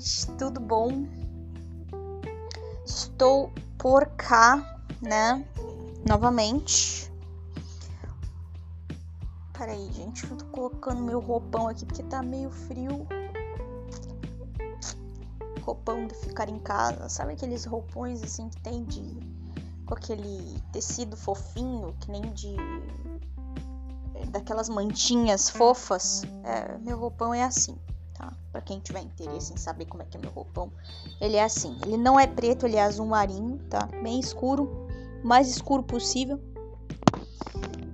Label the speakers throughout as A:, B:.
A: gente, tudo bom? Estou por cá, né? Novamente. Peraí, gente, eu tô colocando meu roupão aqui porque tá meio frio. Roupão de ficar em casa, sabe aqueles roupões assim que tem de. com aquele tecido fofinho, que nem de. daquelas mantinhas fofas? É, meu roupão é assim? Para quem tiver interesse em saber como é que é meu roupão, ele é assim. Ele não é preto, ele é azul marinho, tá? Bem escuro, mais escuro possível.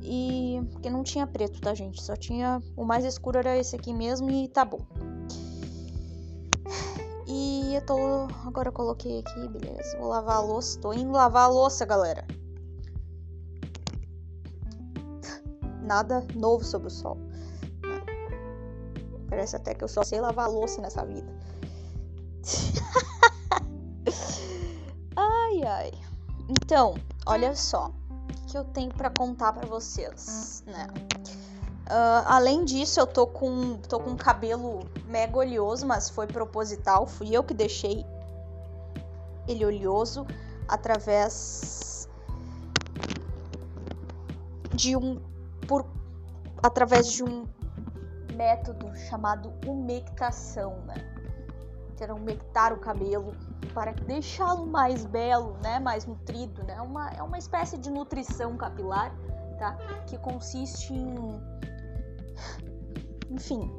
A: E porque não tinha preto, tá, gente? Só tinha o mais escuro era esse aqui mesmo e tá bom. E eu tô agora eu coloquei aqui, beleza? Vou lavar a louça, tô indo lavar a louça, galera. Nada novo sob o sol. Parece até que eu só sei lavar louça nessa vida. ai, ai. Então, olha só. O que eu tenho para contar para vocês, né? Uh, além disso, eu tô com, tô com cabelo mega oleoso, mas foi proposital. Fui eu que deixei ele oleoso através de um por através de um método chamado umectação, né? Que era umectar o cabelo para deixá-lo mais belo, né? Mais nutrido, né? Uma, é uma espécie de nutrição capilar, tá? Que consiste em, enfim,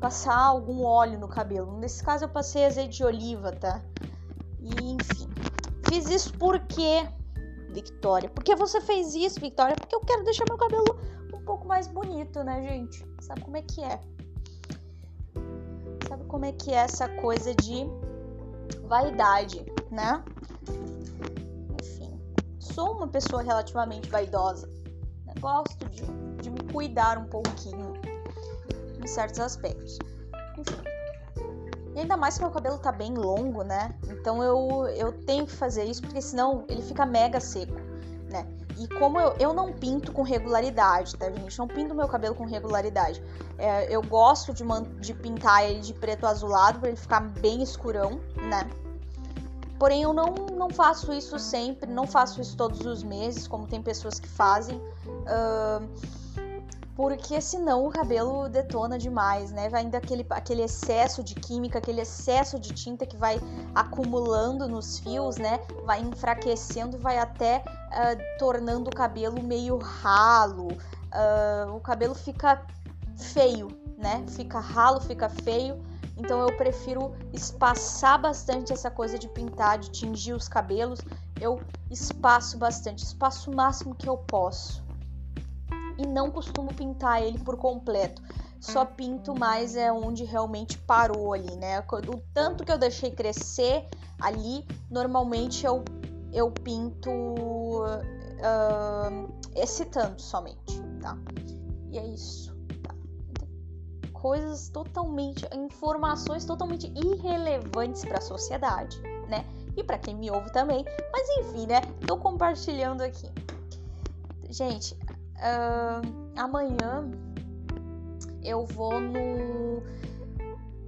A: passar algum óleo no cabelo. Nesse caso eu passei azeite de oliva, tá? E enfim, fiz isso porque Victoria. Por que você fez isso, Victoria? Porque eu quero deixar meu cabelo pouco mais bonito, né, gente? Sabe como é que é? Sabe como é que é essa coisa de vaidade, né? Enfim, sou uma pessoa relativamente vaidosa. Né? Gosto de, de me cuidar um pouquinho em certos aspectos. Enfim. E ainda mais que meu cabelo tá bem longo, né? Então eu, eu tenho que fazer isso, porque senão ele fica mega seco, né? E como eu, eu não pinto com regularidade, tá, gente? Não pinto meu cabelo com regularidade. É, eu gosto de, de pintar ele de preto azulado para ele ficar bem escurão, né? Porém, eu não, não faço isso sempre, não faço isso todos os meses, como tem pessoas que fazem. Uh, porque senão o cabelo detona demais, né? Vai ainda aquele, aquele excesso de química, aquele excesso de tinta que vai acumulando nos fios, né? Vai enfraquecendo, vai até uh, tornando o cabelo meio ralo. Uh, o cabelo fica feio, né? Fica ralo, fica feio. Então eu prefiro espaçar bastante essa coisa de pintar, de tingir os cabelos. Eu espaço bastante, espaço o máximo que eu posso e não costumo pintar ele por completo. Só pinto mais é onde realmente parou ali, né? O tanto que eu deixei crescer ali, normalmente eu, eu pinto uh, esse tanto somente, tá? E é isso. Tá? Coisas totalmente, informações totalmente irrelevantes para a sociedade, né? E para quem me ouve também. Mas enfim, né? Tô compartilhando aqui. Gente, Uh, amanhã eu vou no.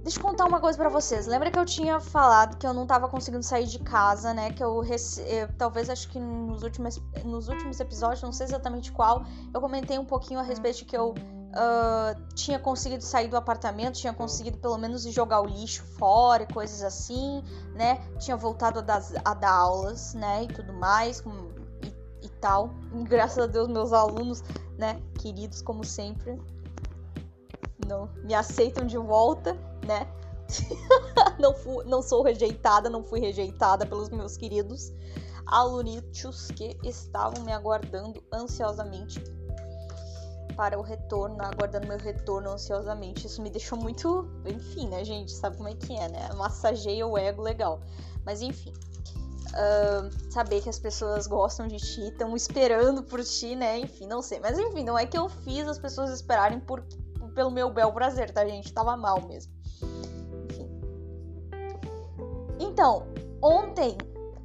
A: Deixa eu contar uma coisa para vocês. Lembra que eu tinha falado que eu não tava conseguindo sair de casa, né? Que eu, rece... eu talvez acho que nos últimos, nos últimos episódios, não sei exatamente qual, eu comentei um pouquinho a respeito de que eu uh, tinha conseguido sair do apartamento, tinha conseguido pelo menos jogar o lixo fora e coisas assim, né? Tinha voltado a dar, a dar aulas, né? E tudo mais, com tal. Graças a Deus, meus alunos, né, queridos como sempre, não me aceitam de volta, né? não, fui, não sou rejeitada, não fui rejeitada pelos meus queridos alunitos que estavam me aguardando ansiosamente para o retorno, aguardando meu retorno ansiosamente. Isso me deixou muito, enfim, né, gente? Sabe como é que é, né? Massageia o ego legal. Mas enfim uh, saber que as pessoas gostam de ti, estão esperando por ti, né? Enfim, não sei. Mas enfim, não é que eu fiz as pessoas esperarem por, pelo meu bel prazer, tá, gente? Tava mal mesmo. Enfim. Então, ontem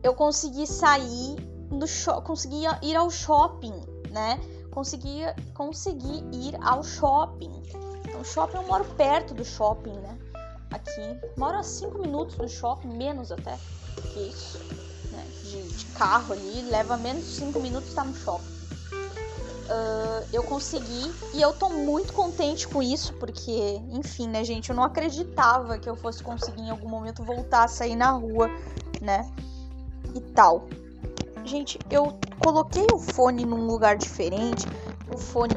A: eu consegui sair do consegui ir ao shopping, né? Consegui, consegui ir ao shopping. O shopping eu moro perto do shopping, né? aqui. Moro a 5 minutos do shopping, menos até que isso. Né? De, de, carro ali, leva menos de 5 minutos tá no shopping. Uh, eu consegui e eu tô muito contente com isso, porque, enfim, né, gente, eu não acreditava que eu fosse conseguir em algum momento voltar a sair na rua, né? E tal. Gente, eu coloquei o fone num lugar diferente. O fone.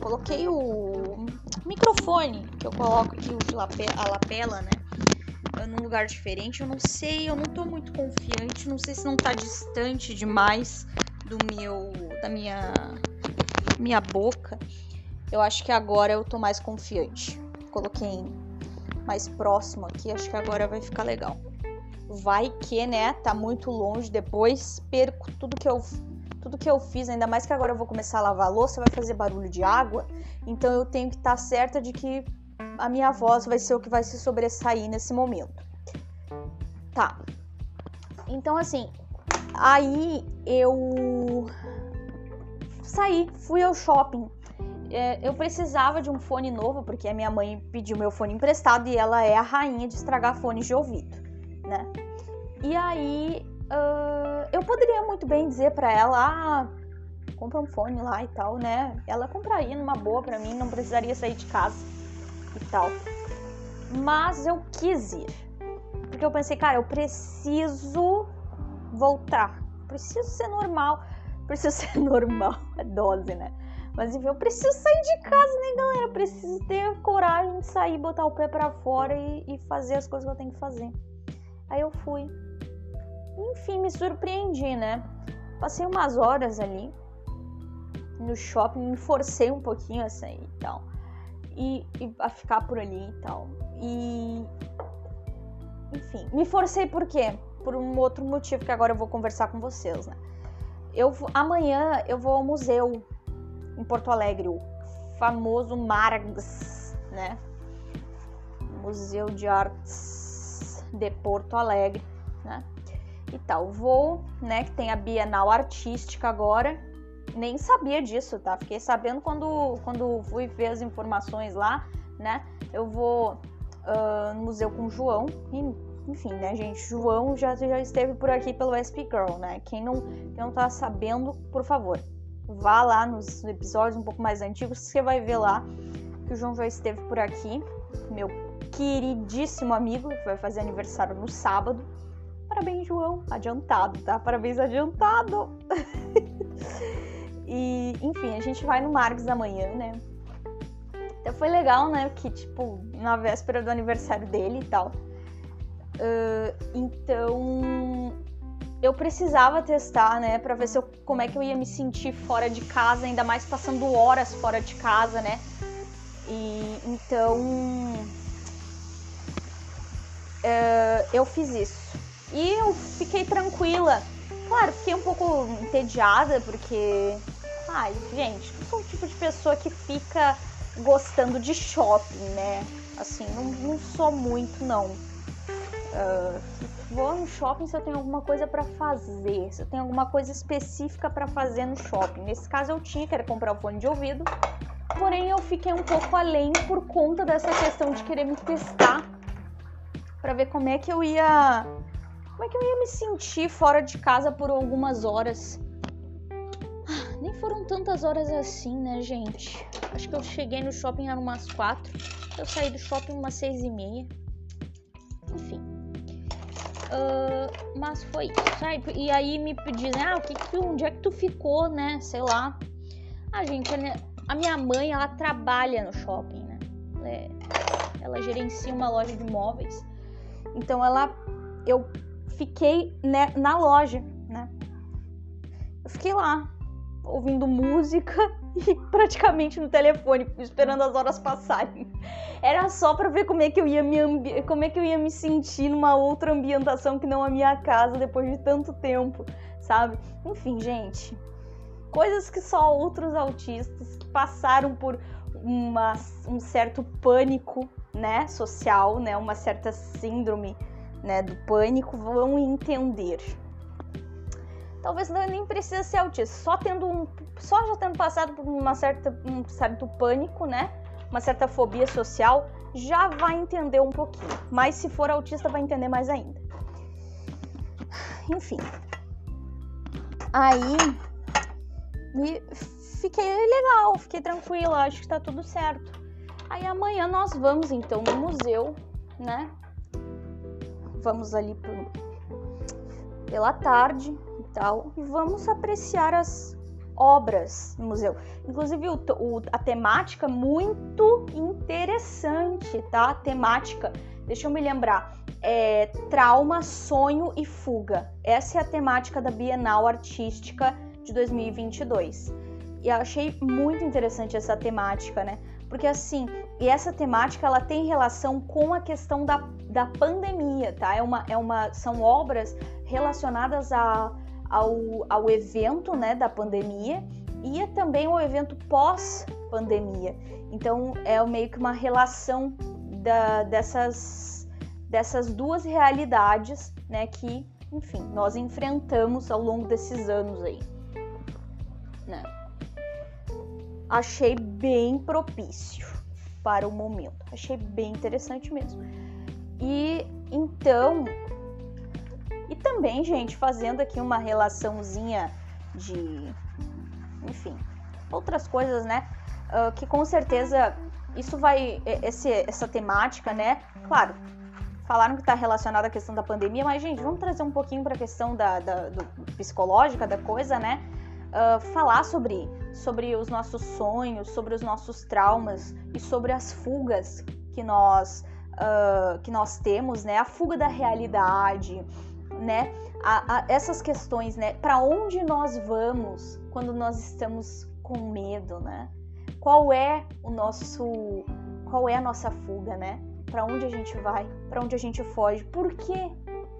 A: Coloquei o microfone que eu coloco aqui, o a lapela, né? Num lugar diferente. Eu não sei, eu não tô muito confiante. Não sei se não tá distante demais do meu. da minha. minha boca. Eu acho que agora eu tô mais confiante. Coloquei mais próximo aqui, acho que agora vai ficar legal vai que, né, tá muito longe depois, perco tudo que eu tudo que eu fiz, ainda mais que agora eu vou começar a lavar a louça, vai fazer barulho de água, então eu tenho que estar tá certa de que a minha voz vai ser o que vai se sobressair nesse momento. Tá. Então assim, aí eu saí, fui ao shopping. É, eu precisava de um fone novo porque a minha mãe pediu meu fone emprestado e ela é a rainha de estragar fones de ouvido, né? E aí uh, eu poderia muito bem dizer para ela, ah, compra um fone lá e tal, né? Ela compraria numa boa para mim, não precisaria sair de casa tal. Mas eu quis ir. Porque eu pensei, cara, eu preciso voltar. Preciso ser normal. Preciso ser normal. É dose, né? Mas enfim, eu preciso sair de casa, né, galera? Eu preciso ter coragem de sair, botar o pé para fora e, e fazer as coisas que eu tenho que fazer. Aí eu fui. Enfim, me surpreendi, né? Passei umas horas ali no shopping, me forcei um pouquinho a sair e tal. E, e a ficar por ali e tal. E. Enfim, me forcei por quê? Por um outro motivo que agora eu vou conversar com vocês, né? Eu, amanhã eu vou ao museu em Porto Alegre, o famoso Margs, né? Museu de Artes de Porto Alegre, né? E tal. Vou, né, que tem a Bienal Artística agora. Nem sabia disso, tá? Fiquei sabendo quando, quando fui ver as informações lá, né? Eu vou uh, no museu com o João. E, enfim, né, gente? João já, já esteve por aqui pelo SP Girl, né? Quem não, quem não tá sabendo, por favor, vá lá nos episódios um pouco mais antigos, você vai ver lá que o João já esteve por aqui, meu queridíssimo amigo, que vai fazer aniversário no sábado. Parabéns, João. Adiantado, tá? Parabéns adiantado. e, enfim, a gente vai no Marques amanhã, né? Então foi legal, né? Que, tipo, na véspera do aniversário dele e tal. Uh, então, eu precisava testar, né? Pra ver se eu, como é que eu ia me sentir fora de casa, ainda mais passando horas fora de casa, né? E então uh, eu fiz isso. E eu fiquei tranquila. Claro, fiquei um pouco entediada, porque. Ai, gente, eu sou o tipo de pessoa que fica gostando de shopping, né? Assim, não, não sou muito, não. Uh, vou no shopping se eu tenho alguma coisa para fazer, se eu tenho alguma coisa específica para fazer no shopping. Nesse caso eu tinha, que era comprar o fone de ouvido, porém eu fiquei um pouco além por conta dessa questão de querer me testar para ver como é que eu ia como é que eu ia me sentir fora de casa por algumas horas. Ah, nem foram tantas horas assim, né, gente? Acho que eu cheguei no shopping eram umas quatro. Eu saí do shopping umas seis e meia. Enfim. Uh, mas foi isso, sabe? E aí me dizem, ah, o que que onde é que tu ficou, né? Sei lá. Ah, gente, a minha mãe, ela trabalha no shopping, né? Ela, é, ela gerencia uma loja de móveis. Então ela eu fiquei né, na loja, né? Eu fiquei lá ouvindo música e praticamente no telefone, esperando as horas passarem. Era só para ver como é que eu ia me ambi... como é que eu ia me sentir numa outra ambientação que não a minha casa depois de tanto tempo, sabe? Enfim, gente, coisas que só outros autistas que passaram por uma, um certo pânico né, social, né, uma certa síndrome, né, do pânico vão entender. Talvez nem precisa ser autista, só tendo um, só já tendo passado por uma certa um certo pânico, né, uma certa fobia social, já vai entender um pouquinho. Mas se for autista, vai entender mais ainda. Enfim. Aí me fiquei legal, fiquei tranquila, acho que tá tudo certo. Aí amanhã nós vamos então no museu, né? Vamos ali pro, pela tarde e tal, e vamos apreciar as obras no museu. Inclusive o, o, a temática muito interessante, tá? A temática, deixa eu me lembrar, é trauma, sonho e fuga. Essa é a temática da Bienal Artística de 2022. E eu achei muito interessante essa temática, né? Porque assim, e essa temática ela tem relação com a questão da, da pandemia, tá? É uma, é uma, são obras relacionadas a ao, ao evento né, da pandemia e é também o evento pós-pandemia. Então é meio que uma relação da, dessas, dessas duas realidades né, que, enfim, nós enfrentamos ao longo desses anos aí. Né? Achei bem propício para o momento. Achei bem interessante mesmo. E então e também, gente, fazendo aqui uma relaçãozinha de, enfim, outras coisas, né? Uh, que com certeza isso vai, esse, essa temática, né? Claro, falaram que está relacionada à questão da pandemia, mas, gente, vamos trazer um pouquinho para a questão da, da psicológica da coisa, né? Uh, falar sobre, sobre os nossos sonhos, sobre os nossos traumas e sobre as fugas que nós, uh, que nós temos, né? A fuga da realidade, né? A, a, essas questões, né? Para onde nós vamos quando nós estamos com medo, né? Qual é o nosso, qual é a nossa fuga, né? Para onde a gente vai? Para onde a gente foge? Por quê?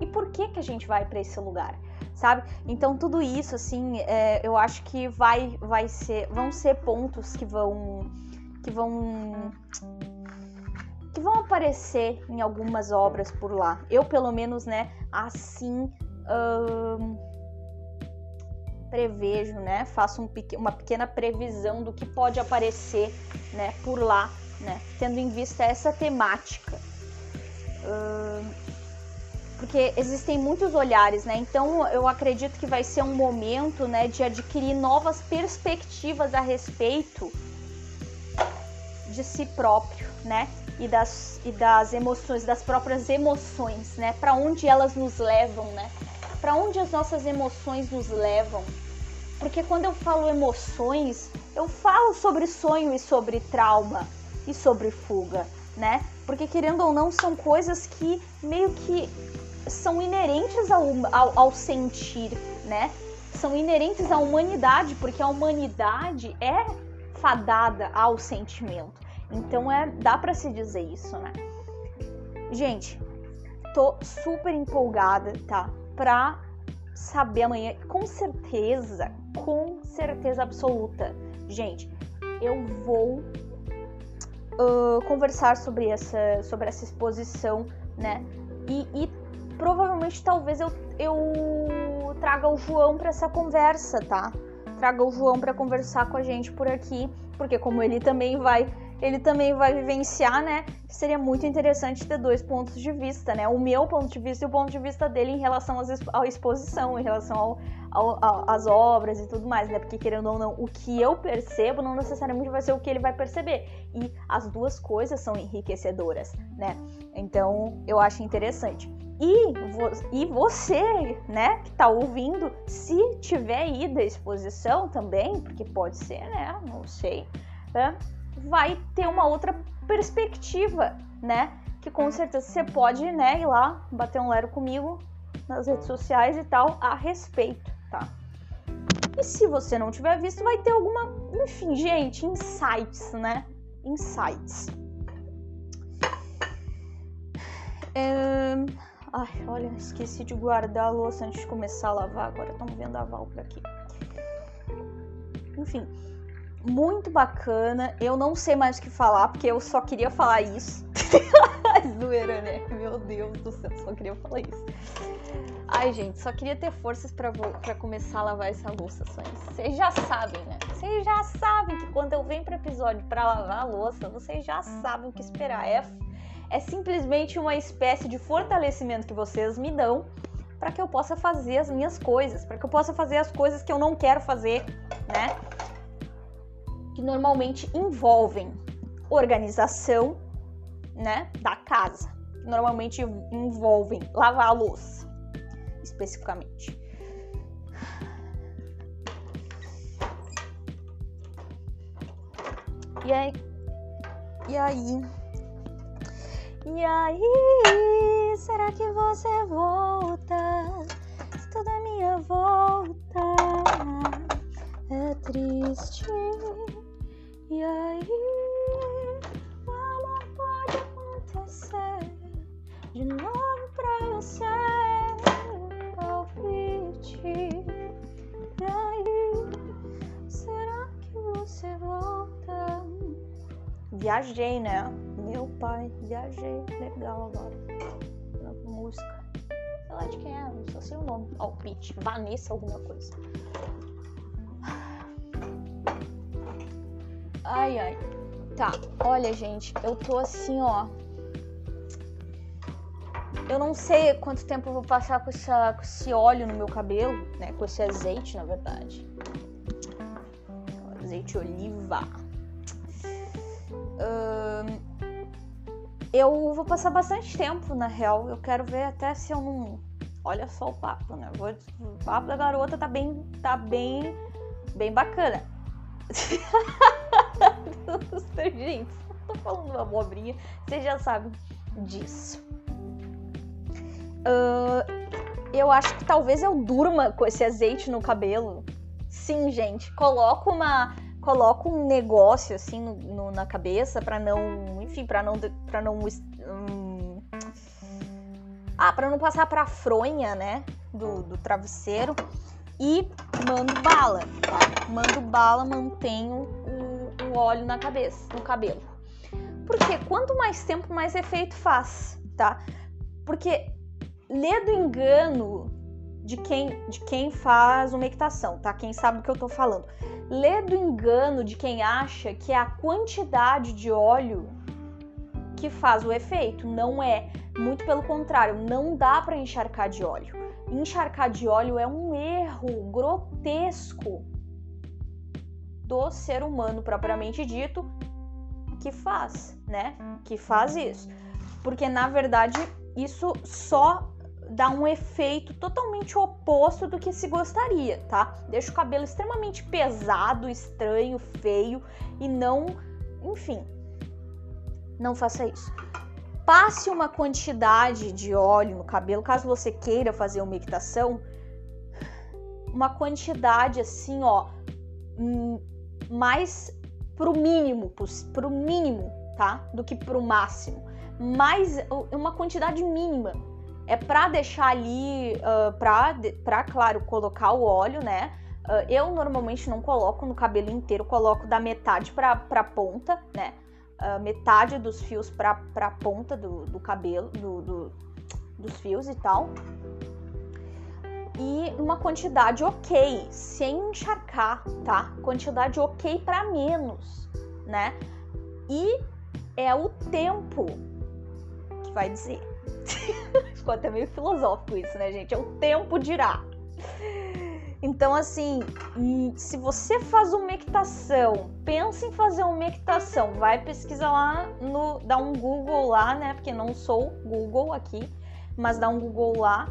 A: E por que que a gente vai para esse lugar? Sabe? Então tudo isso, assim, é, eu acho que vai, vai ser, vão ser pontos que vão, que vão que vão aparecer em algumas obras por lá. Eu, pelo menos, né, assim hum, prevejo, né, faço um, uma pequena previsão do que pode aparecer, né, por lá, né, tendo em vista essa temática. Hum, porque existem muitos olhares, né? Então eu acredito que vai ser um momento, né, de adquirir novas perspectivas a respeito de si próprio, né? E das, e das emoções, das próprias emoções, né? Para onde elas nos levam, né? Para onde as nossas emoções nos levam. Porque quando eu falo emoções, eu falo sobre sonho e sobre trauma e sobre fuga, né? Porque querendo ou não, são coisas que meio que são inerentes ao, ao, ao sentir, né? São inerentes à humanidade, porque a humanidade é fadada ao sentimento. Então é, dá para se dizer isso, né? Gente, tô super empolgada, tá? Pra saber amanhã, com certeza, com certeza absoluta. Gente, eu vou uh, conversar sobre essa, sobre essa exposição, né? E, e provavelmente talvez eu, eu traga o João para essa conversa, tá? Traga o João para conversar com a gente por aqui, porque como ele também vai ele também vai vivenciar, né? Seria muito interessante ter dois pontos de vista, né? O meu ponto de vista e o ponto de vista dele em relação à exposição, em relação às obras e tudo mais, né? Porque querendo ou não, o que eu percebo não necessariamente vai ser o que ele vai perceber. E as duas coisas são enriquecedoras, né? Então eu acho interessante. E, e você, né, que tá ouvindo, se tiver ido à exposição também, porque pode ser, né? Não sei. Né? Vai ter uma outra perspectiva, né? Que com certeza você pode, né, ir lá bater um lero comigo nas redes sociais e tal a respeito, tá? E se você não tiver visto, vai ter alguma, enfim, gente, insights, né? Insights. É... Ai, olha, esqueci de guardar a louça antes de começar a lavar. Agora estão vendo a Val por aqui. Enfim, muito bacana. Eu não sei mais o que falar, porque eu só queria falar isso. Zoeira, né? Meu Deus do céu, só queria falar isso. Ai, gente, só queria ter forças para começar a lavar essa louça só isso. Vocês já sabem, né? Vocês já sabem que quando eu venho para episódio para lavar a louça, vocês já sabem o que esperar. É, é simplesmente uma espécie de fortalecimento que vocês me dão para que eu possa fazer as minhas coisas, para que eu possa fazer as coisas que eu não quero fazer, né? Que normalmente envolvem organização, né, da casa. Normalmente envolvem lavar a louça, especificamente. E aí, e aí, e aí, será que você volta? Se toda minha volta é triste. E aí, o amor pode acontecer de novo pra você. Palpite. E aí, será que você volta? Viajei, né? Meu pai, viajei. Legal agora. Música. Sei lá de quem é, não sei se o nome. Palpite. Vanessa, alguma coisa. Ai, ai. Tá, olha, gente, eu tô assim, ó. Eu não sei quanto tempo eu vou passar com, essa, com esse óleo no meu cabelo, né? Com esse azeite, na verdade. Azeite oliva. Uh, eu vou passar bastante tempo, na real. Eu quero ver até se eu não. Olha só o papo, né? O papo da garota tá bem. tá bem. bem bacana. Gente, tô falando abobrinha, vocês já sabem disso. Uh, eu acho que talvez eu durma com esse azeite no cabelo. Sim, gente, coloco uma coloco um negócio assim no, no, na cabeça para não, enfim, para não para não hum, ah, para não passar para fronha, né, do, do travesseiro e mando bala, tá? Mando bala, mantenho o óleo na cabeça, no cabelo. Porque quanto mais tempo, mais efeito faz, tá? Porque lê do engano de quem, de quem faz uma equitação, tá? Quem sabe o que eu tô falando. Lê do engano de quem acha que é a quantidade de óleo que faz o efeito. Não é. Muito pelo contrário, não dá para encharcar de óleo. Encharcar de óleo é um erro grotesco do ser humano propriamente dito que faz, né? Que faz isso. Porque na verdade isso só dá um efeito totalmente oposto do que se gostaria, tá? Deixa o cabelo extremamente pesado, estranho, feio e não, enfim, não faça isso. Passe uma quantidade de óleo no cabelo, caso você queira fazer uma equitação, uma quantidade assim, ó, hum, mais pro mínimo, pro mínimo, tá? Do que pro máximo. Mais uma quantidade mínima. É para deixar ali, uh, pra, pra, claro, colocar o óleo, né? Uh, eu normalmente não coloco no cabelo inteiro, coloco da metade pra, pra ponta, né? Uh, metade dos fios pra, pra ponta do, do cabelo, do, do, dos fios e tal e uma quantidade ok, sem encharcar, tá? Quantidade ok para menos, né? E é o tempo que vai dizer. Ficou até meio filosófico isso, né, gente? É o tempo dirá. Então, assim, hum, se você faz uma equitação, pensa em fazer uma equitação, vai pesquisar lá no. dá um Google lá, né? Porque não sou Google aqui, mas dá um Google lá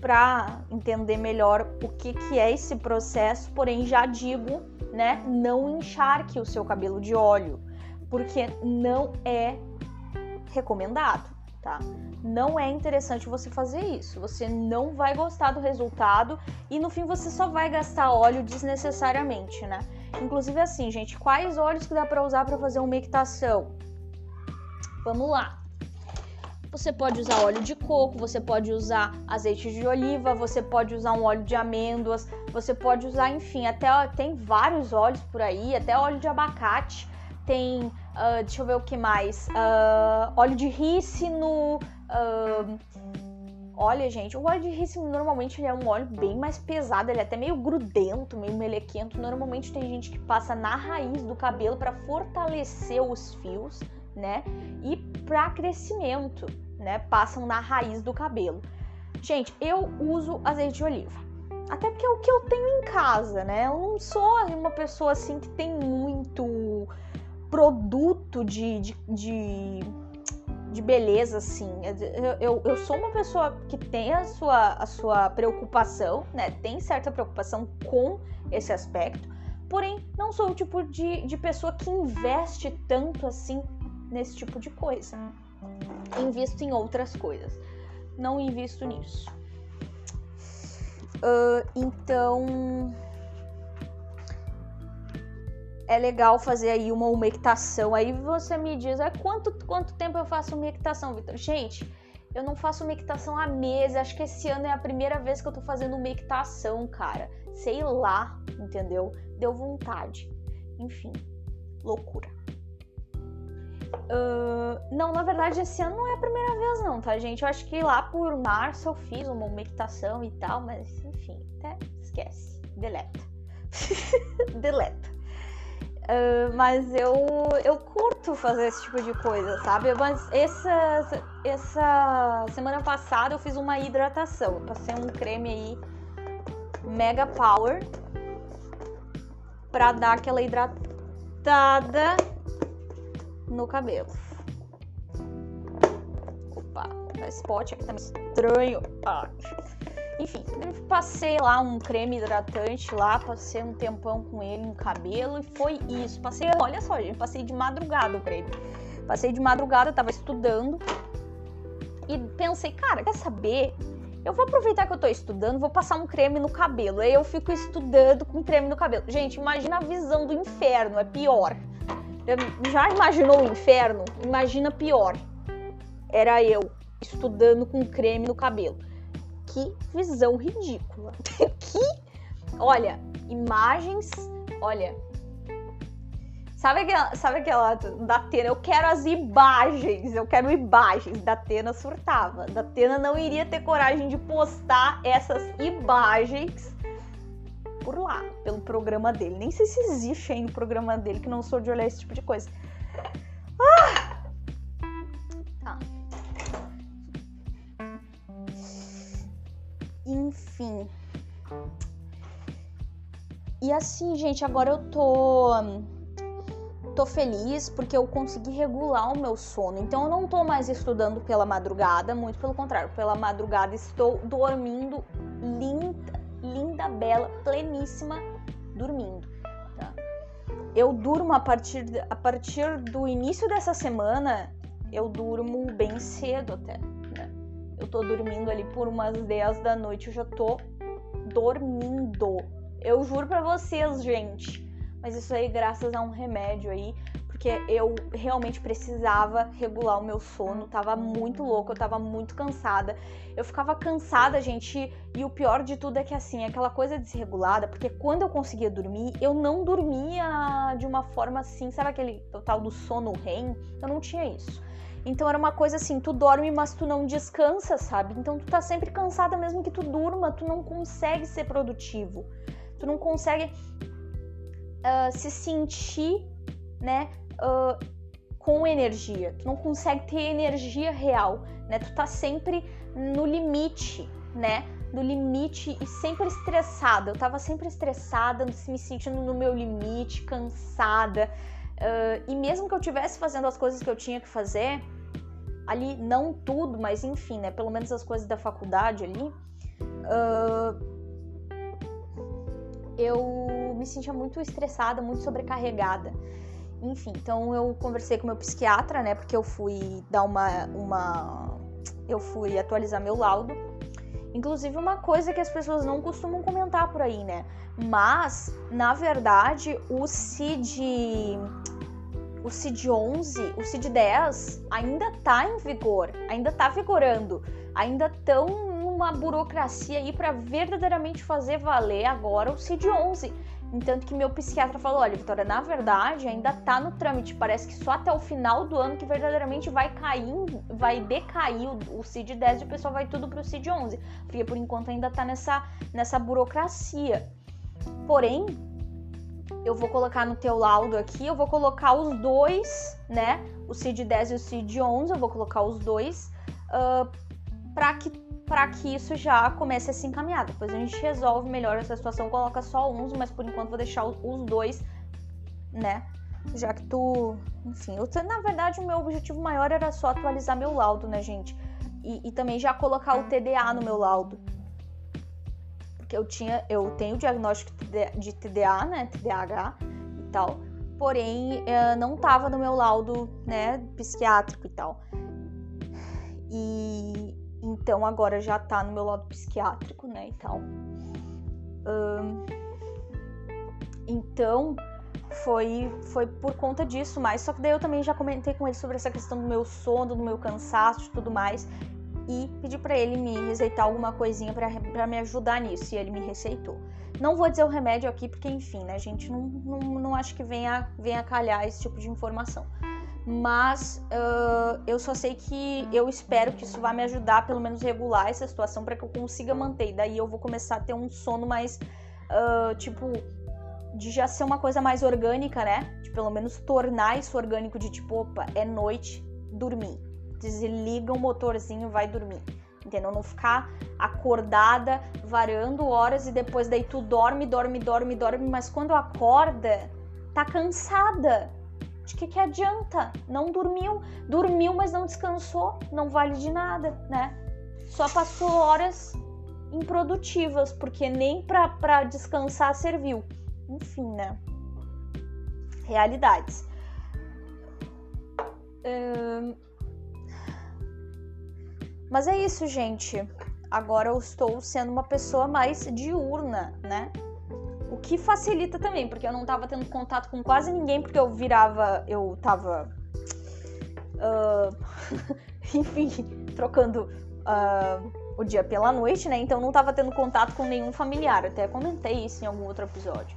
A: para entender melhor o que, que é esse processo, porém já digo, né, não encharque o seu cabelo de óleo, porque não é recomendado, tá? Não é interessante você fazer isso. Você não vai gostar do resultado e no fim você só vai gastar óleo desnecessariamente, né? Inclusive assim, gente, quais óleos que dá para usar para fazer uma equitação? Vamos lá. Você pode usar óleo de coco, você pode usar azeite de oliva, você pode usar um óleo de amêndoas, você pode usar, enfim, até tem vários óleos por aí, até óleo de abacate, tem, uh, deixa eu ver o que mais, uh, óleo de rícino, uh, olha, gente, o óleo de rícino normalmente ele é um óleo bem mais pesado, ele é até meio grudento, meio melequento. Normalmente tem gente que passa na raiz do cabelo para fortalecer os fios, né? E para crescimento, né? Passam na raiz do cabelo. Gente, eu uso azeite de oliva. Até porque é o que eu tenho em casa, né? Eu não sou uma pessoa assim que tem muito produto de, de, de, de beleza, assim. Eu, eu, eu, sou uma pessoa que tem a sua, a sua preocupação, né? Tem certa preocupação com esse aspecto. Porém, não sou o tipo de, de pessoa que investe tanto assim nesse tipo de coisa. Invisto em outras coisas. Não invisto nisso. Uh, então é legal fazer aí uma umectação. Aí você me diz, ah, quanto, quanto tempo eu faço umectação, Vitor? Gente, eu não faço umectação há meses. Acho que esse ano é a primeira vez que eu tô fazendo umectação, cara. Sei lá, entendeu? Deu vontade. Enfim, loucura. Não, na verdade, esse ano não é a primeira vez, não, tá, gente? Eu acho que lá por março eu fiz uma umectação e tal, mas enfim, até esquece. Deleta. Deleta. Uh, mas eu, eu curto fazer esse tipo de coisa, sabe? Mas essa, essa semana passada eu fiz uma hidratação. Eu passei um creme aí Mega Power pra dar aquela hidratada no cabelo. Opa, esse pote aqui tá estranho. Ah. Enfim, passei lá um creme hidratante lá, passei um tempão com ele no cabelo e foi isso. Passei, olha só, gente, passei de madrugada o creme. Passei de madrugada, tava estudando e pensei, cara, quer saber? Eu vou aproveitar que eu tô estudando, vou passar um creme no cabelo. Aí eu fico estudando com creme no cabelo. Gente, imagina a visão do inferno, é pior. Já imaginou o inferno? Imagina pior. Era eu estudando com creme no cabelo. Que visão ridícula. que, olha, imagens, olha. Sabe aquela, sabe aquela da Atena? Eu quero as imagens, eu quero imagens. Da Atena surtava. Da Atena não iria ter coragem de postar essas imagens por lá, pelo programa dele. Nem sei se existe ainda o programa dele, que não sou de olhar esse tipo de coisa. Ah! Tá. Enfim. E assim, gente, agora eu tô tô feliz porque eu consegui regular o meu sono. Então eu não tô mais estudando pela madrugada, muito pelo contrário, pela madrugada estou dormindo linda, linda, bela, pleníssima, dormindo. Tá? Eu durmo a partir, a partir do início dessa semana, eu durmo bem cedo até. Né? Eu tô dormindo ali por umas 10 da noite, eu já tô dormindo. Eu juro pra vocês, gente. Mas isso aí graças a um remédio aí porque eu realmente precisava regular o meu sono, tava muito louco, eu tava muito cansada. Eu ficava cansada, gente, e o pior de tudo é que assim, aquela coisa desregulada, porque quando eu conseguia dormir, eu não dormia de uma forma assim, sabe aquele total do sono REM? Eu não tinha isso. Então era uma coisa assim, tu dorme, mas tu não descansa, sabe? Então tu tá sempre cansada mesmo que tu durma, tu não consegue ser produtivo. Tu não consegue uh, se sentir, né, com energia. Tu não consegue ter energia real, né? Tu tá sempre no limite, né? No limite e sempre estressada. Eu tava sempre estressada, me sentindo no meu limite, cansada. Uh, e mesmo que eu tivesse fazendo as coisas que eu tinha que fazer, ali, não tudo, mas enfim, né? Pelo menos as coisas da faculdade ali, uh, eu me sentia muito estressada, muito sobrecarregada. Enfim, então eu conversei com meu psiquiatra, né? Porque eu fui dar uma. uma eu fui atualizar meu laudo. Inclusive, uma coisa que as pessoas não costumam comentar por aí, né? Mas, na verdade, o CID. O CID 11, o CID 10 ainda tá em vigor, ainda tá vigorando, ainda estão numa burocracia aí para verdadeiramente fazer valer agora o CID 11 Entanto que meu psiquiatra falou: olha, Vitória, na verdade ainda tá no trâmite. Parece que só até o final do ano que verdadeiramente vai cair, vai decair o, o CID 10 e o pessoal vai tudo pro CID 11. Porque por enquanto ainda tá nessa, nessa burocracia. Porém, eu vou colocar no teu laudo aqui, eu vou colocar os dois, né? O CID 10 e o CID 11, eu vou colocar os dois uh, para que para que isso já comece a se encaminhar. Depois a gente resolve melhor essa situação, coloca só uns, mas por enquanto vou deixar os dois, né? Já que tu. Enfim, eu, na verdade o meu objetivo maior era só atualizar meu laudo, né, gente? E, e também já colocar o TDA no meu laudo. Porque eu tinha. Eu tenho diagnóstico de TDA, né? TDAH e tal. Porém, eh, não tava no meu laudo, né, psiquiátrico e tal. E então agora já tá no meu lado psiquiátrico, né, e tal. então foi foi por conta disso, mas só que daí eu também já comentei com ele sobre essa questão do meu sono, do meu cansaço e tudo mais. E pedi para ele me receitar alguma coisinha para me ajudar nisso. E ele me receitou. Não vou dizer o remédio aqui, porque, enfim, né, gente? Não, não, não acho que venha, venha calhar esse tipo de informação mas uh, eu só sei que eu espero que isso vá me ajudar, pelo menos regular essa situação para que eu consiga manter. E daí eu vou começar a ter um sono mais, uh, tipo, de já ser uma coisa mais orgânica, né? De pelo menos tornar isso orgânico, de tipo, opa, é noite, dormir. Desliga o motorzinho, vai dormir. Entendeu? Não ficar acordada, varando horas e depois daí tu dorme, dorme, dorme, dorme, mas quando acorda, tá cansada de que, que adianta? Não dormiu, dormiu, mas não descansou, não vale de nada, né? Só passou horas improdutivas, porque nem para descansar serviu. Enfim, né? Realidades. Hum... Mas é isso, gente. Agora eu estou sendo uma pessoa mais diurna, né? Que facilita também, porque eu não tava tendo contato com quase ninguém, porque eu virava. Eu tava. Uh, enfim, trocando uh, o dia pela noite, né? Então não tava tendo contato com nenhum familiar. até comentei isso em algum outro episódio.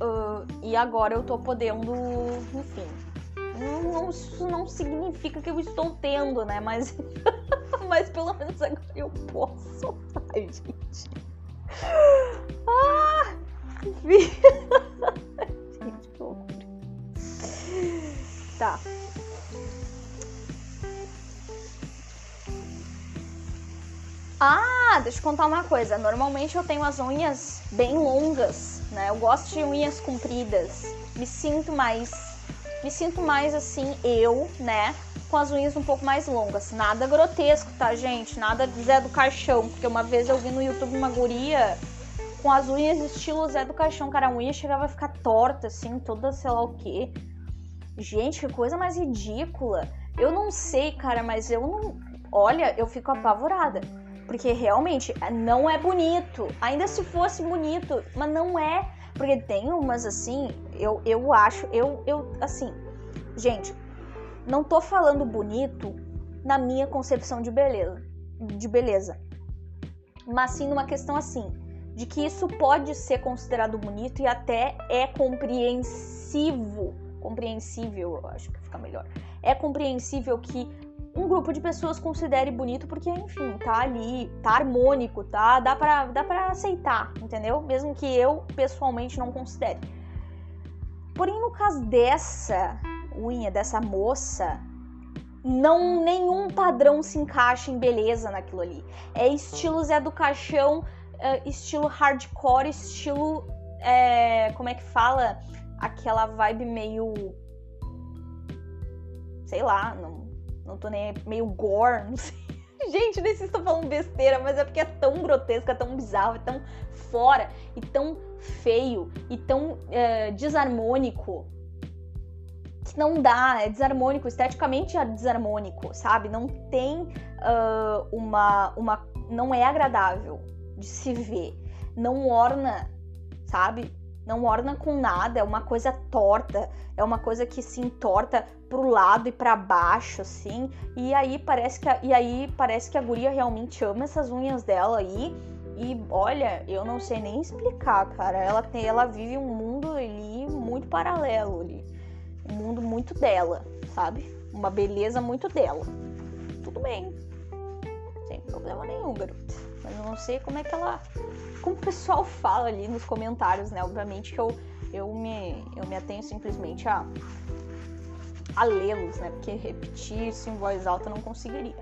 A: Uh, e agora eu tô podendo, enfim. Não, isso não significa que eu estou tendo, né? Mas, mas pelo menos agora eu posso. Ai, gente. Ah! Gente, que horror. Tá. Ah, deixa eu contar uma coisa. Normalmente eu tenho as unhas bem longas, né? Eu gosto de unhas compridas. Me sinto mais. Me sinto mais assim, eu, né? Com as unhas um pouco mais longas. Nada grotesco, tá, gente? Nada Zé do Caixão. Porque uma vez eu vi no YouTube uma guria com as unhas estilo Zé do Caixão, cara, a unha chegava a ficar torta, assim, toda sei lá o quê. Gente, que coisa mais ridícula. Eu não sei, cara, mas eu não. Olha, eu fico apavorada. Porque realmente não é bonito. Ainda se fosse bonito, mas não é. Porque tem umas assim, eu, eu acho, eu, eu, assim, gente, não tô falando bonito na minha concepção de beleza, de beleza. Mas sim numa questão assim, de que isso pode ser considerado bonito e até é compreensivo, compreensível, eu acho que fica melhor. É compreensível que um grupo de pessoas considere bonito porque, enfim, tá ali, tá harmônico, tá? Dá pra, dá pra aceitar, entendeu? Mesmo que eu pessoalmente não considere. Porém, no caso dessa unha, dessa moça, não nenhum padrão se encaixa em beleza naquilo ali. É estilo Zé do Caixão uh, estilo hardcore, estilo. É, como é que fala? Aquela vibe meio. Sei lá, não, não tô nem. meio gore, não sei. Gente, nem sei se estou falando besteira, mas é porque é tão grotesco, é tão bizarro, é tão fora, e tão feio, e tão é, desarmônico, que não dá, é desarmônico, esteticamente é desarmônico, sabe? Não tem uh, uma, uma. não é agradável de se ver. Não orna, sabe? Não orna com nada, é uma coisa torta, é uma coisa que se entorta pro lado e para baixo, assim. E aí parece que a, e aí parece que a guria realmente ama essas unhas dela aí. E olha, eu não sei nem explicar, cara. Ela tem, ela vive um mundo ali muito paralelo ali. Um mundo muito dela, sabe? Uma beleza muito dela. Tudo bem. Sem problema nenhum, garota. Eu não sei como é que ela. Como o pessoal fala ali nos comentários, né? Obviamente que eu, eu, me, eu me atenho simplesmente a, a lê-los, né? Porque repetir isso em voz alta eu não conseguiria.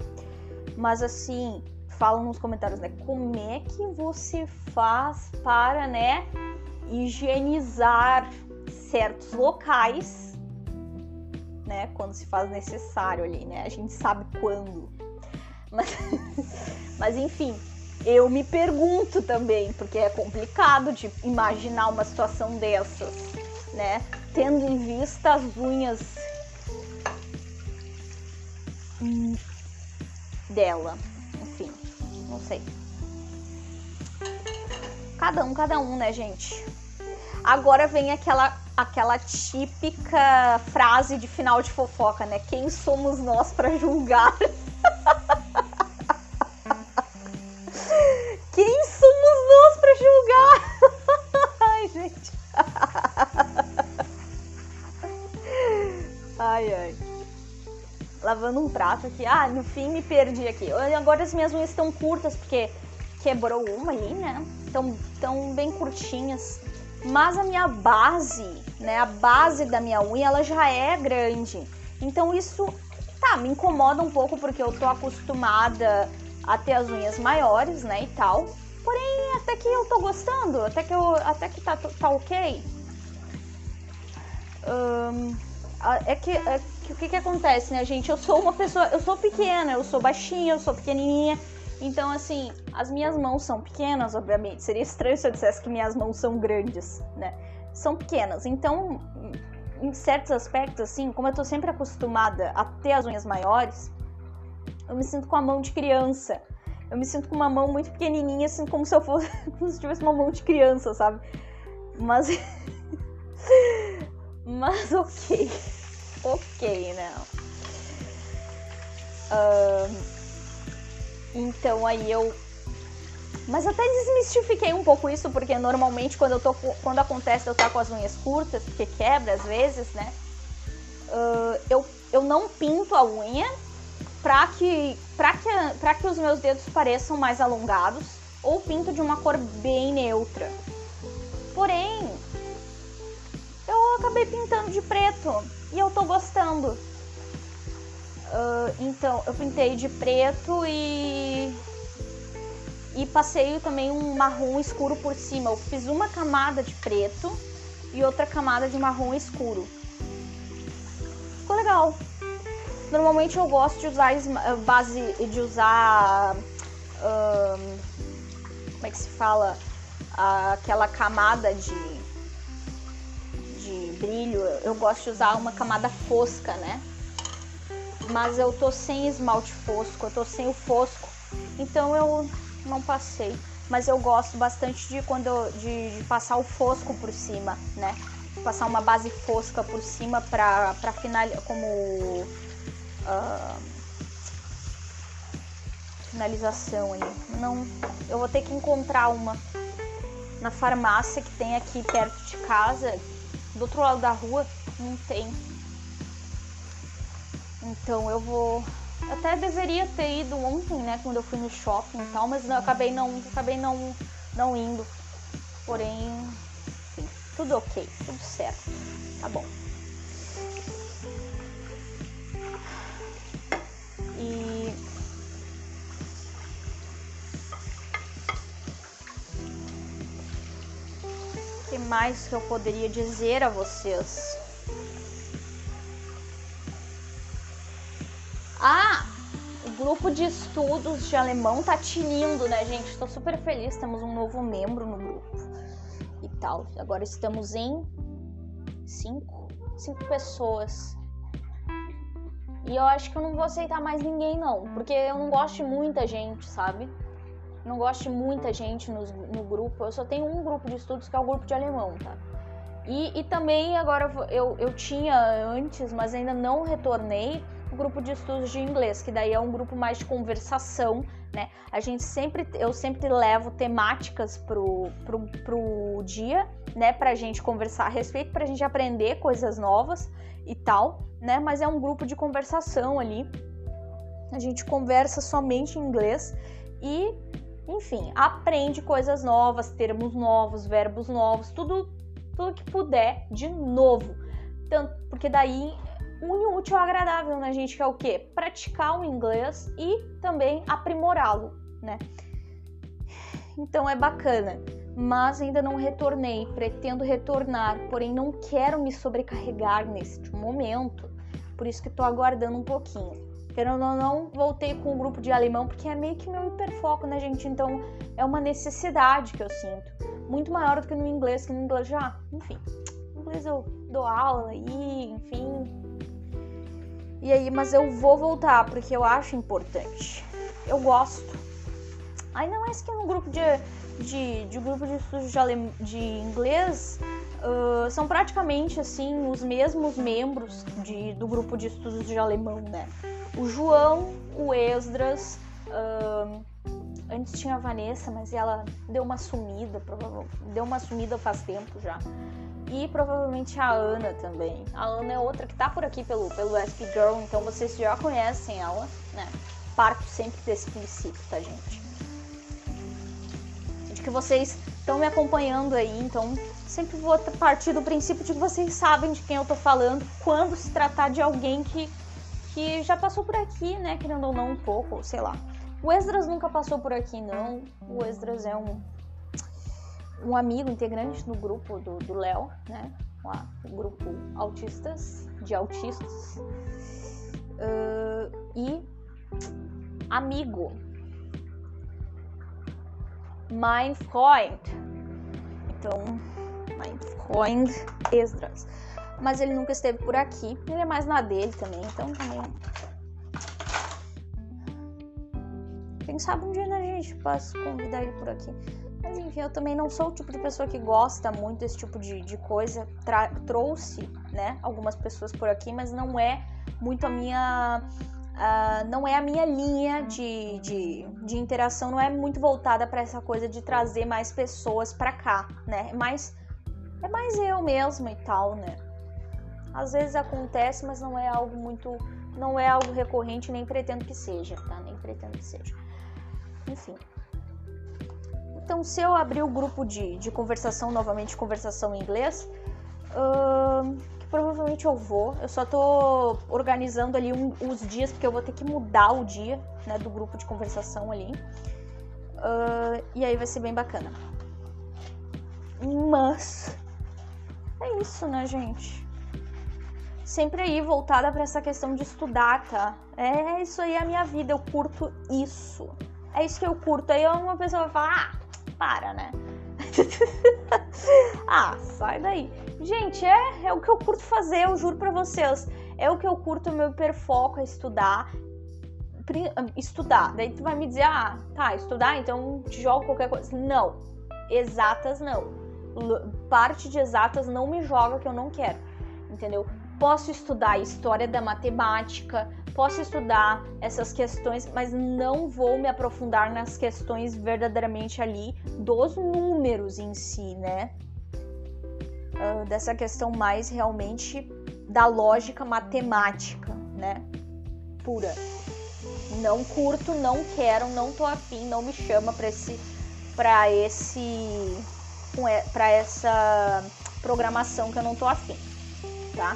A: Mas assim, falam nos comentários, né? Como é que você faz para, né, higienizar certos locais, né? Quando se faz necessário ali, né? A gente sabe quando. Mas, mas enfim, eu me pergunto também, porque é complicado de imaginar uma situação dessas, né? Tendo em vista as unhas dela não sei. Cada um, cada um, né, gente? Agora vem aquela aquela típica frase de final de fofoca, né? Quem somos nós para julgar? lavando um prato aqui. Ah, no fim me perdi aqui. Agora as minhas unhas estão curtas porque quebrou uma ali, né? Estão tão bem curtinhas. Mas a minha base, né? A base da minha unha, ela já é grande. Então isso, tá, me incomoda um pouco porque eu tô acostumada a ter as unhas maiores, né? E tal. Porém, até que eu tô gostando, até que, eu, até que tá, tá ok. É que, é que o que, que acontece, né, gente? Eu sou uma pessoa, eu sou pequena, eu sou baixinha, eu sou pequenininha. Então, assim, as minhas mãos são pequenas, obviamente. Seria estranho se eu dissesse que minhas mãos são grandes, né? São pequenas. Então, em certos aspectos, assim, como eu tô sempre acostumada a ter as unhas maiores, eu me sinto com a mão de criança. Eu me sinto com uma mão muito pequenininha, assim, como se eu fosse, como se tivesse uma mão de criança, sabe? Mas. Mas ok ok, né? Uh, então aí eu. Mas até desmistifiquei um pouco isso, porque normalmente quando eu tô quando acontece eu estar com as unhas curtas, porque quebra às vezes, né? Uh, eu, eu não pinto a unha pra que, pra, que, pra que os meus dedos pareçam mais alongados, ou pinto de uma cor bem neutra. Porém, eu acabei pintando de preto e eu tô gostando. Uh, então, eu pintei de preto e. E passei também um marrom escuro por cima. Eu fiz uma camada de preto e outra camada de marrom escuro. Ficou legal. Normalmente eu gosto de usar base. de usar. Uh, como é que se fala? Aquela camada de brilho, eu gosto de usar uma camada fosca, né? Mas eu tô sem esmalte fosco, eu tô sem o fosco, então eu não passei. Mas eu gosto bastante de quando de, de, passar o fosco por cima, né? Passar uma base fosca por cima pra, pra finalizar como uh, finalização aí. Não, eu vou ter que encontrar uma na farmácia que tem aqui perto de casa do outro lado da rua não tem. Então eu vou. Até deveria ter ido ontem, né? Quando eu fui no shopping e tal, mas não, eu acabei não. Acabei não, não indo. Porém, tudo ok, tudo certo. Tá bom. E mais que eu poderia dizer a vocês? Ah, o grupo de estudos de alemão tá tinindo, né, gente? Estou super feliz, temos um novo membro no grupo e tal. Agora estamos em cinco, cinco pessoas. E eu acho que eu não vou aceitar mais ninguém, não, porque eu não gosto de muita gente, sabe? Não gosto de muita gente no, no, grupo. Eu só tenho um grupo de estudos que é o grupo de alemão, tá? E, e também agora eu, eu tinha antes, mas ainda não retornei, o grupo de estudos de inglês, que daí é um grupo mais de conversação, né? A gente sempre, eu sempre levo temáticas pro, pro, pro dia, né? Pra gente conversar a respeito, pra gente aprender coisas novas e tal, né? Mas é um grupo de conversação ali. A gente conversa somente em inglês e, enfim, aprende coisas novas, termos novos, verbos novos, tudo, tudo que puder de novo. Tanto, porque daí une o útil ao agradável, né, gente? Que é o quê? Praticar o inglês e também aprimorá-lo, né? Então é bacana. Mas ainda não retornei, pretendo retornar, porém não quero me sobrecarregar neste momento. Por isso que estou aguardando um pouquinho. Querendo ou não, voltei com o grupo de alemão, porque é meio que meu hiperfoco, né, gente? Então é uma necessidade que eu sinto. Muito maior do que no inglês, que no inglês já, enfim. No inglês eu dou aula e, enfim, e aí, mas eu vou voltar porque eu acho importante. Eu gosto. Ainda mais que no grupo de, de, de grupo de estudos de, de inglês uh, são praticamente assim os mesmos membros de, do grupo de estudos de alemão, né? O João, o Esdras, uh, antes tinha a Vanessa, mas ela deu uma sumida, provavelmente deu uma sumida faz tempo já e provavelmente a Ana também. A Ana é outra que tá por aqui pelo, pelo SP Girl, então vocês já conhecem ela, né? Parto sempre desse princípio, tá, gente? De que vocês estão me acompanhando aí, então sempre vou partir do princípio de que vocês sabem de quem eu tô falando quando se tratar de alguém que, que já passou por aqui, né? Querendo ou não, um pouco, sei lá. O Esdras nunca passou por aqui, não. O Esdras é um um amigo integrante no grupo do Léo, né? O grupo autistas, de autistas. Uh, e amigo. Mein Freund. Então, mein Freund Esdras. Mas ele nunca esteve por aqui. Ele é mais na dele também, então também. Quem sabe um dia a gente possa convidar ele por aqui. Mas enfim, eu também não sou o tipo de pessoa que gosta muito desse tipo de, de coisa. Tra trouxe, né, algumas pessoas por aqui, mas não é muito a minha. Uh, não é a minha linha de, de, de interação, não é muito voltada para essa coisa de trazer mais pessoas para cá, né? É mais, é mais eu mesma e tal, né? Às vezes acontece, mas não é algo muito. Não é algo recorrente, nem pretendo que seja, tá? Nem pretendo que seja. Enfim. Então, se eu abrir o grupo de, de conversação, novamente conversação em inglês, uh, que provavelmente eu vou. Eu só tô organizando ali um, os dias, porque eu vou ter que mudar o dia né, do grupo de conversação ali. Uh, e aí vai ser bem bacana. Mas é isso, né, gente? Sempre aí voltada para essa questão de estudar, tá? É isso aí a minha vida, eu curto isso. É isso que eu curto. Aí uma pessoa vai falar, ah, para, né? ah, sai daí. Gente, é, é o que eu curto fazer, eu juro pra vocês. É o que eu curto, meu hiperfoco é estudar. Estudar. Daí tu vai me dizer, ah, tá, estudar, então te jogo qualquer coisa. Não. Exatas não. Parte de exatas não me joga que eu não quero. Entendeu? Posso estudar história da matemática, posso estudar essas questões, mas não vou me aprofundar nas questões verdadeiramente ali dos números em si, né? Uh, dessa questão mais realmente da lógica matemática, né? Pura. Não curto, não quero, não tô afim, não me chama para esse para esse para essa programação que eu não tô afim, tá?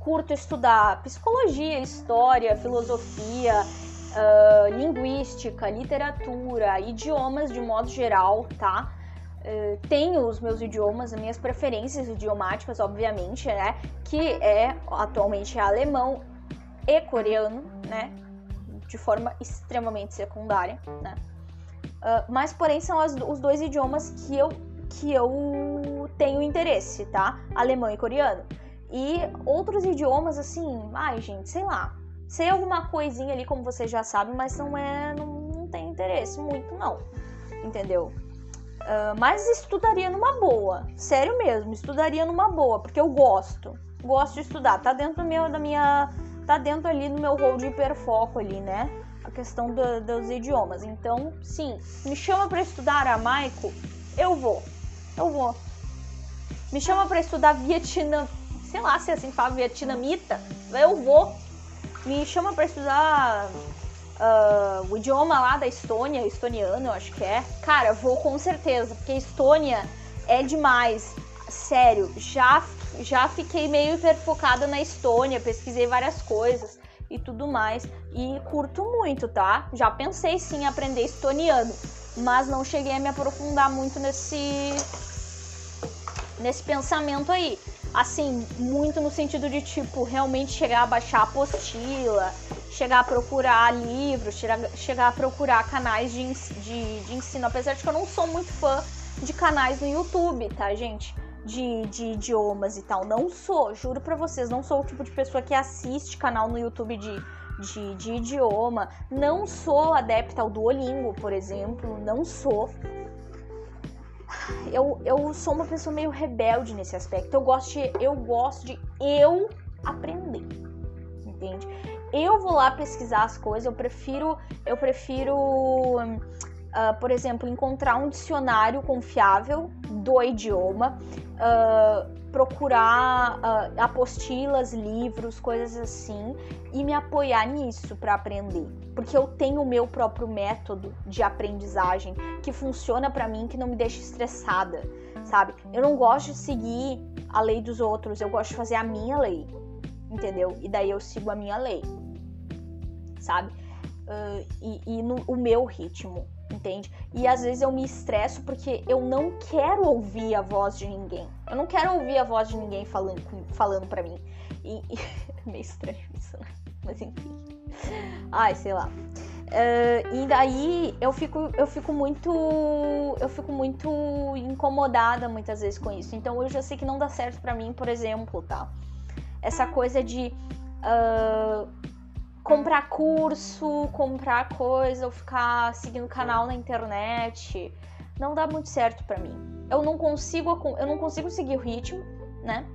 A: Curto estudar psicologia, história, filosofia, uh, linguística, literatura, idiomas de modo geral, tá? Uh, tenho os meus idiomas, as minhas preferências idiomáticas, obviamente, né? Que é atualmente é alemão e coreano, né? De forma extremamente secundária, né? Uh, mas, porém, são as, os dois idiomas que eu, que eu tenho interesse, tá? Alemão e coreano. E outros idiomas, assim, ai, gente, sei lá. Sei alguma coisinha ali, como vocês já sabem, mas não é. Não, não tem interesse muito, não. Entendeu? Uh, mas estudaria numa boa, sério mesmo, estudaria numa boa, porque eu gosto, gosto de estudar, tá dentro meu, da minha, tá dentro ali no meu rol de hiperfoco ali, né? A questão do, dos idiomas. Então, sim, me chama para estudar aramaico, eu vou, eu vou. Me chama para estudar vietnã, sei lá se é assim fala vietnamita, eu vou. Me chama para estudar uh, o idioma lá da Estônia, estoniano, eu acho que é. Cara, vou com certeza, porque Estônia é demais. Sério, já, já fiquei meio hiperfocada na Estônia, pesquisei várias coisas e tudo mais. E curto muito, tá? Já pensei sim em aprender estoniano, mas não cheguei a me aprofundar muito nesse nesse pensamento aí. Assim, muito no sentido de tipo, realmente chegar a baixar a apostila, chegar a procurar livros, chegar, a procurar canais de, de, de ensino, apesar de que eu não sou muito fã de canais no YouTube, tá, gente? De, de, idiomas e tal. Não sou, juro pra vocês, não sou o tipo de pessoa que assiste canal no YouTube de, de, de idioma. Não sou adepta ao Duolingo, por exemplo. Não sou. Eu, eu sou uma pessoa meio rebelde nesse aspecto. Eu gosto de, eu gosto de eu aprender. Entende? eu vou lá pesquisar as coisas, eu prefiro, eu prefiro, uh, por exemplo, encontrar um dicionário confiável do idioma, uh, procurar uh, apostilas, livros, coisas assim, e me apoiar nisso para aprender, porque eu tenho o meu próprio método de aprendizagem que funciona para mim, que não me deixa estressada, sabe? Eu não gosto de seguir a lei dos outros, eu gosto de fazer a minha lei entendeu? E daí eu sigo a minha lei sabe? Uh, e, e no o meu ritmo, entende? E às vezes eu me estresso porque eu não quero ouvir a voz de ninguém. Eu não quero ouvir a voz de ninguém falando, falando pra mim. E, e é meio estranho isso, né? Mas enfim. Ai, sei lá. Uh, e daí eu fico, eu fico muito. Eu fico muito incomodada muitas vezes com isso. Então eu já sei que não dá certo para mim, por exemplo, tá? Essa coisa de. Uh, comprar curso, comprar coisa ou ficar seguindo canal na internet. Não dá muito certo para mim. Eu não consigo, eu não consigo seguir o ritmo, né?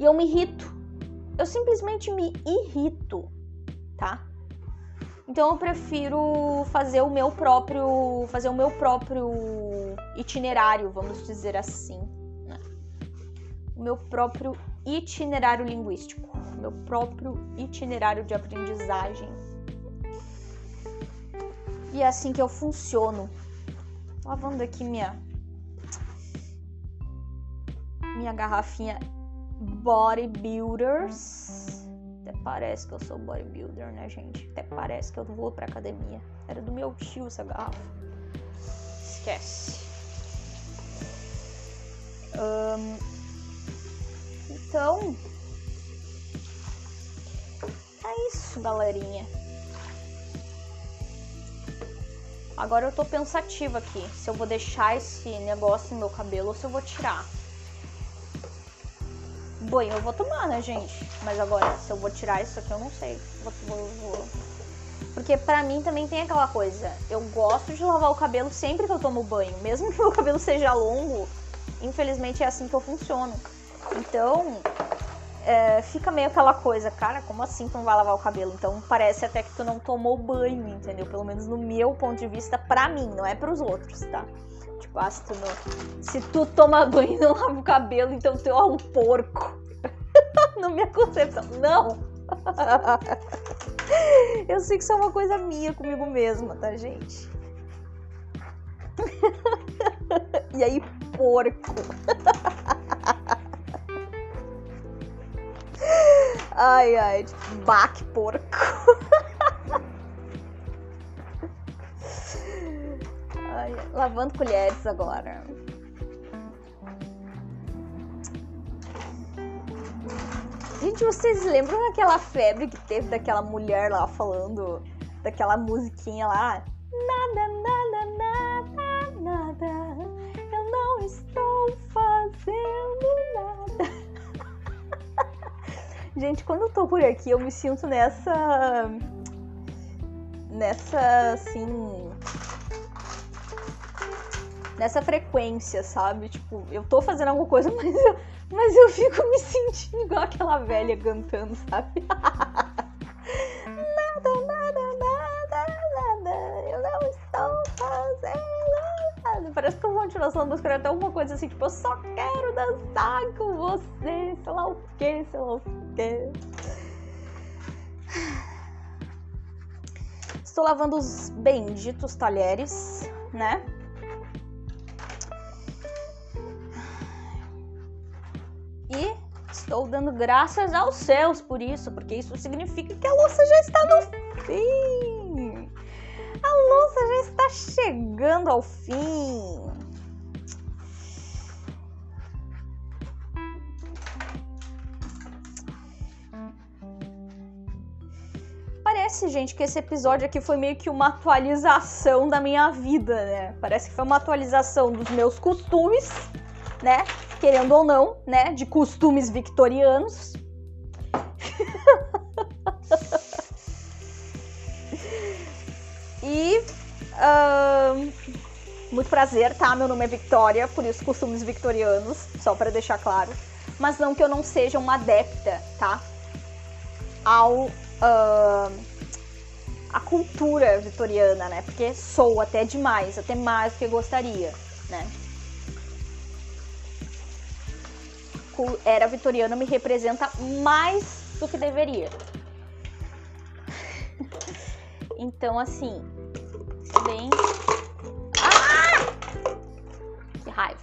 A: E eu me irrito. Eu simplesmente me irrito, tá? Então eu prefiro fazer o meu próprio, fazer o meu próprio itinerário, vamos dizer assim, né? O meu próprio itinerário linguístico meu próprio itinerário de aprendizagem. E é assim que eu funciono. Lavando aqui minha minha garrafinha Bodybuilders. Até parece que eu sou bodybuilder, né, gente? Até parece que eu vou pra academia. Era do meu tio essa garrafa. Esquece. Um, então, é isso, galerinha. Agora eu tô pensativa aqui, se eu vou deixar esse negócio no meu cabelo ou se eu vou tirar. Banho eu vou tomar, né, gente? Mas agora, se eu vou tirar isso aqui, eu não sei. Vou, vou, vou. Porque pra mim também tem aquela coisa. Eu gosto de lavar o cabelo sempre que eu tomo banho. Mesmo que meu cabelo seja longo, infelizmente é assim que eu funciono. Então, é, fica meio aquela coisa, cara, como assim tu não vai lavar o cabelo? Então parece até que tu não tomou banho, entendeu? Pelo menos no meu ponto de vista, pra mim, não é pros outros, tá? Tipo, ah, se tu, não, se tu toma banho e não lava o cabelo, então tu é um porco. Na minha concepção, não! Eu sei que isso é uma coisa minha comigo mesma, tá, gente? e aí, porco? Ai, ai, tipo, baque porco. ai, lavando colheres agora. Gente, vocês lembram daquela febre que teve daquela mulher lá falando daquela musiquinha lá? Nada, nada, nada, nada. Eu não estou fazendo Gente, quando eu tô por aqui, eu me sinto nessa. Nessa, assim. nessa frequência, sabe? Tipo, eu tô fazendo alguma coisa, mas eu, mas eu fico me sentindo igual aquela velha cantando, sabe? Parece que a continuação da música até alguma coisa assim, tipo, eu só quero dançar com você, sei lá o que, sei lá o que. Estou lavando os benditos talheres, né? E estou dando graças aos céus por isso, porque isso significa que a louça já está no fim. A louça já está chegando ao fim. Parece, gente, que esse episódio aqui foi meio que uma atualização da minha vida, né? Parece que foi uma atualização dos meus costumes, né? Querendo ou não, né? De costumes victorianos. e. Muito prazer, tá? Meu nome é Victoria, por isso costumes victorianos, só para deixar claro. Mas não que eu não seja uma adepta, tá? Ao. Uh, a cultura vitoriana, né? Porque sou até demais, até mais do que gostaria, né? Era vitoriana me representa mais do que deveria. então, assim, bem. Ah! Que raiva.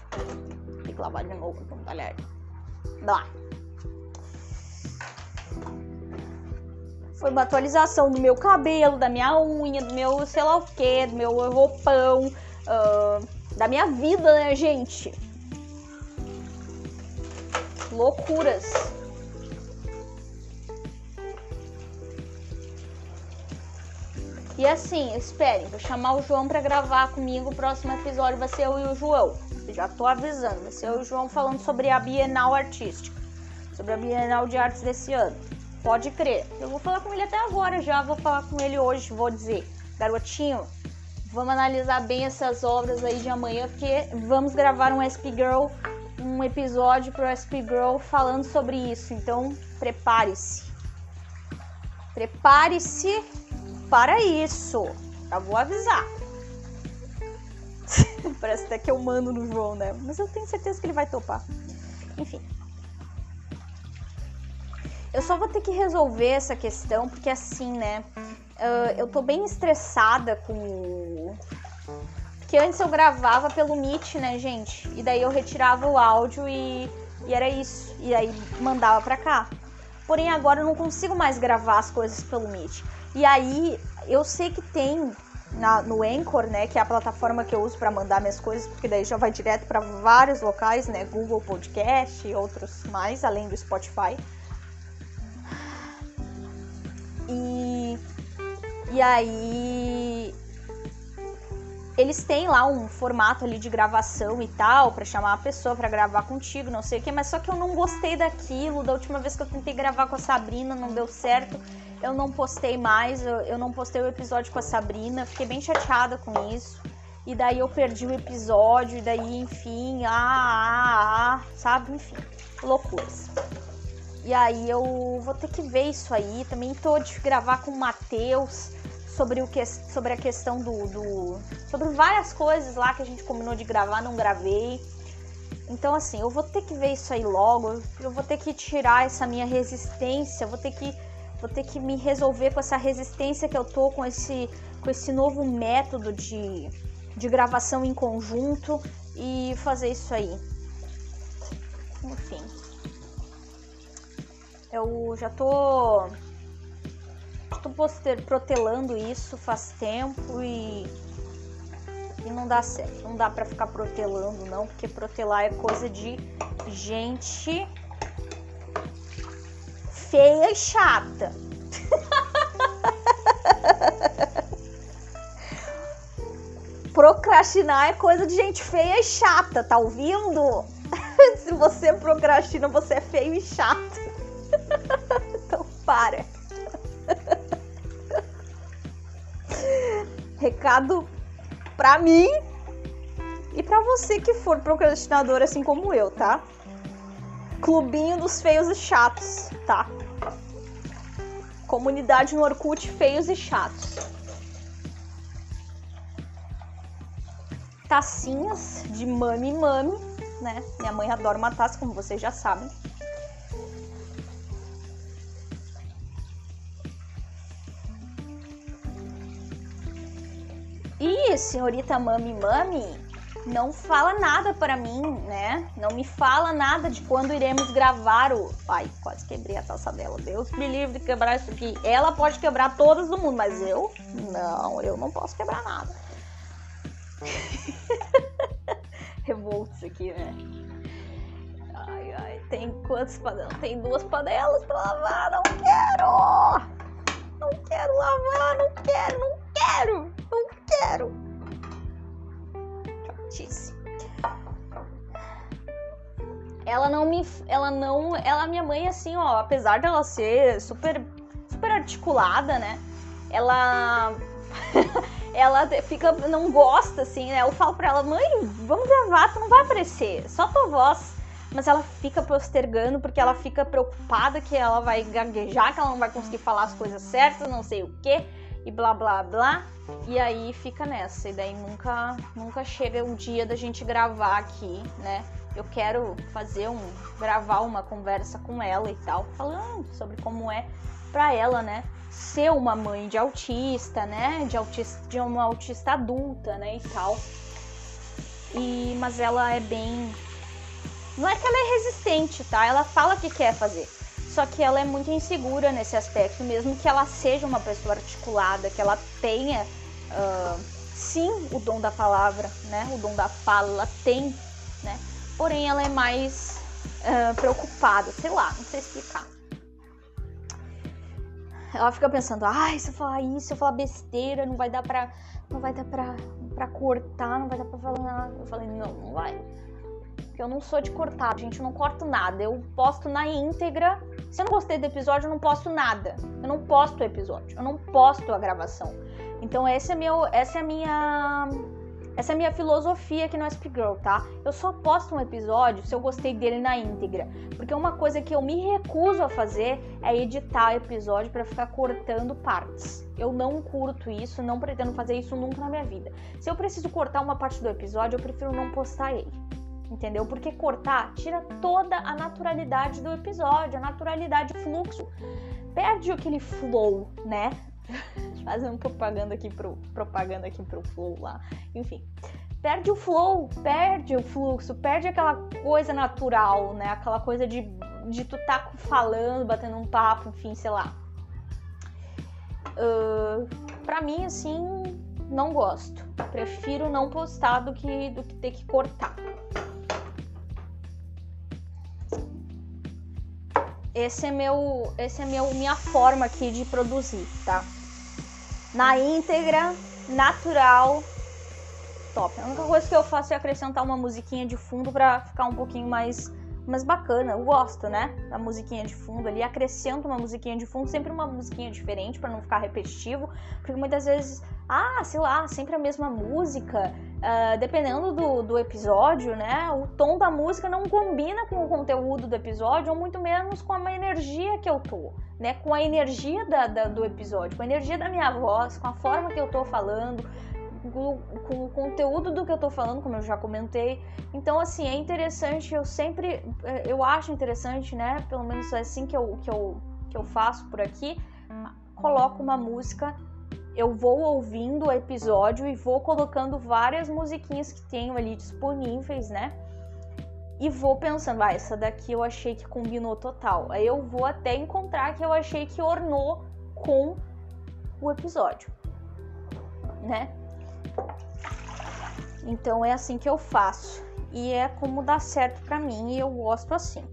A: Tem que lavar de novo com o talher. Foi uma atualização do meu cabelo, da minha unha, do meu sei lá o que, do meu roupão, uh, da minha vida, né, gente? Loucuras. E assim, esperem, vou chamar o João para gravar comigo. O próximo episódio vai ser eu e o João. já tô avisando, vai ser eu e o João falando sobre a Bienal Artística, sobre a Bienal de Artes desse ano. Pode crer. Eu vou falar com ele até agora já, vou falar com ele hoje, vou dizer, garotinho, vamos analisar bem essas obras aí de amanhã, porque vamos gravar um SP Girl, um episódio pro SP Girl falando sobre isso. Então, prepare-se. Prepare-se para isso. Já vou avisar. Parece até que eu mando no João, né? Mas eu tenho certeza que ele vai topar. Enfim. Eu só vou ter que resolver essa questão, porque assim, né? Uh, eu tô bem estressada com. Porque antes eu gravava pelo Meet, né, gente? E daí eu retirava o áudio e, e era isso. E aí mandava pra cá. Porém, agora eu não consigo mais gravar as coisas pelo Meet. E aí, eu sei que tem na, no Anchor, né, que é a plataforma que eu uso para mandar minhas coisas, porque daí já vai direto para vários locais, né, Google Podcast e outros mais, além do Spotify. E, e aí eles têm lá um formato ali de gravação e tal, para chamar a pessoa para gravar contigo, não sei o que, mas só que eu não gostei daquilo. Da última vez que eu tentei gravar com a Sabrina, não deu certo. Eu não postei mais, eu, eu não postei o episódio com a Sabrina, fiquei bem chateada com isso. E daí eu perdi o episódio, e daí, enfim, ah, ah, ah, sabe? Enfim, loucuras. E aí eu vou ter que ver isso aí. Também tô de gravar com o Matheus sobre, o que, sobre a questão do, do. sobre várias coisas lá que a gente combinou de gravar, não gravei. Então, assim, eu vou ter que ver isso aí logo. Eu vou ter que tirar essa minha resistência. Vou ter que, vou ter que me resolver com essa resistência que eu tô com esse, com esse novo método de, de gravação em conjunto e fazer isso aí. Enfim. Eu já tô. Tô poster, protelando isso faz tempo e. E não dá certo. Não dá pra ficar protelando, não, porque protelar é coisa de gente feia e chata. Procrastinar é coisa de gente feia e chata, tá ouvindo? Se você procrastina, você é feio e chato. então para. Recado pra mim E para você que for procrastinador assim como eu, tá? Clubinho dos feios e chatos, tá? Comunidade no Orkut feios e chatos. Tacinhas de mami mami, né? Minha mãe adora uma taça, como vocês já sabem. E senhorita Mami Mami não fala nada para mim, né? Não me fala nada de quando iremos gravar o. Ai, quase quebrei a taça dela. Deus me livre de quebrar isso aqui. Ela pode quebrar todas do mundo, mas eu? Não, eu não posso quebrar nada. Revoltos aqui, né? Ai, ai, tem quantas panelas? Tem duas panelas pra lavar. Não quero! Não quero lavar, não quero, não quero! Não quero. Ela não me. Ela não. Ela, minha mãe, assim, ó, apesar dela ser super, super articulada, né? Ela. ela fica. Não gosta, assim, né? Eu falo pra ela, mãe, vamos gravar, tu não vai aparecer, só tua voz. Mas ela fica postergando porque ela fica preocupada que ela vai gaguejar, que ela não vai conseguir falar as coisas certas, não sei o quê e blá blá blá. E aí fica nessa. E daí nunca, nunca chega o dia da gente gravar aqui, né? Eu quero fazer um. gravar uma conversa com ela e tal, falando sobre como é para ela, né? Ser uma mãe de autista, né? De, autista, de uma autista adulta, né? E tal. E, mas ela é bem. Não é que ela é resistente, tá? Ela fala que quer fazer só que ela é muito insegura nesse aspecto, mesmo que ela seja uma pessoa articulada, que ela tenha uh, sim o dom da palavra, né? O dom da fala, ela tem, né? Porém, ela é mais uh, preocupada, sei lá, não sei explicar. Ela fica pensando, ai, se eu falar isso, se eu falar besteira, não vai dar pra. Não vai dar pra, pra cortar, não vai dar pra falar nada. Eu falei, não, não vai. Porque eu não sou de cortar, gente, eu não corto nada. Eu posto na íntegra se eu não gostei do episódio, eu não posto nada. Eu não posto o episódio, eu não posto a gravação. Então é meu, essa é a minha essa é a minha filosofia aqui no SP Girl, tá? Eu só posto um episódio se eu gostei dele na íntegra. Porque uma coisa que eu me recuso a fazer é editar episódio para ficar cortando partes. Eu não curto isso, não pretendo fazer isso nunca na minha vida. Se eu preciso cortar uma parte do episódio, eu prefiro não postar ele entendeu? Porque cortar tira toda a naturalidade do episódio, a naturalidade, o fluxo. Perde aquele flow, né? Fazendo propaganda aqui pro propaganda aqui pro flow lá. Enfim, perde o flow, perde o fluxo, perde aquela coisa natural, né? Aquela coisa de, de tu tá falando, batendo um papo, enfim, sei lá. Uh, pra mim, assim, não gosto. Prefiro não postar do que, do que ter que cortar. Esse é meu, esse é meu minha forma aqui de produzir, tá? Na íntegra, natural, top. A única coisa que eu faço é acrescentar uma musiquinha de fundo para ficar um pouquinho mais mais bacana. Eu gosto, né? Da musiquinha de fundo ali, acrescento uma musiquinha de fundo, sempre uma musiquinha diferente para não ficar repetitivo, porque muitas vezes ah, sei lá, sempre a mesma música. Uh, dependendo do, do episódio, né? O tom da música não combina com o conteúdo do episódio, ou muito menos com a energia que eu tô, né? Com a energia da, da do episódio, com a energia da minha voz, com a forma que eu tô falando, com, o conteúdo do que eu tô falando, como eu já comentei. Então, assim, é interessante, eu sempre, eh, eu acho interessante, né? Pelo menos é assim que eu, que eu, que eu faço por aqui, coloco uma música eu vou ouvindo o episódio e vou colocando várias musiquinhas que tenho ali disponíveis, né? E vou pensando, ah, essa daqui eu achei que combinou total. Aí eu vou até encontrar que eu achei que ornou com o episódio, né? Então é assim que eu faço. E é como dá certo pra mim e eu gosto assim.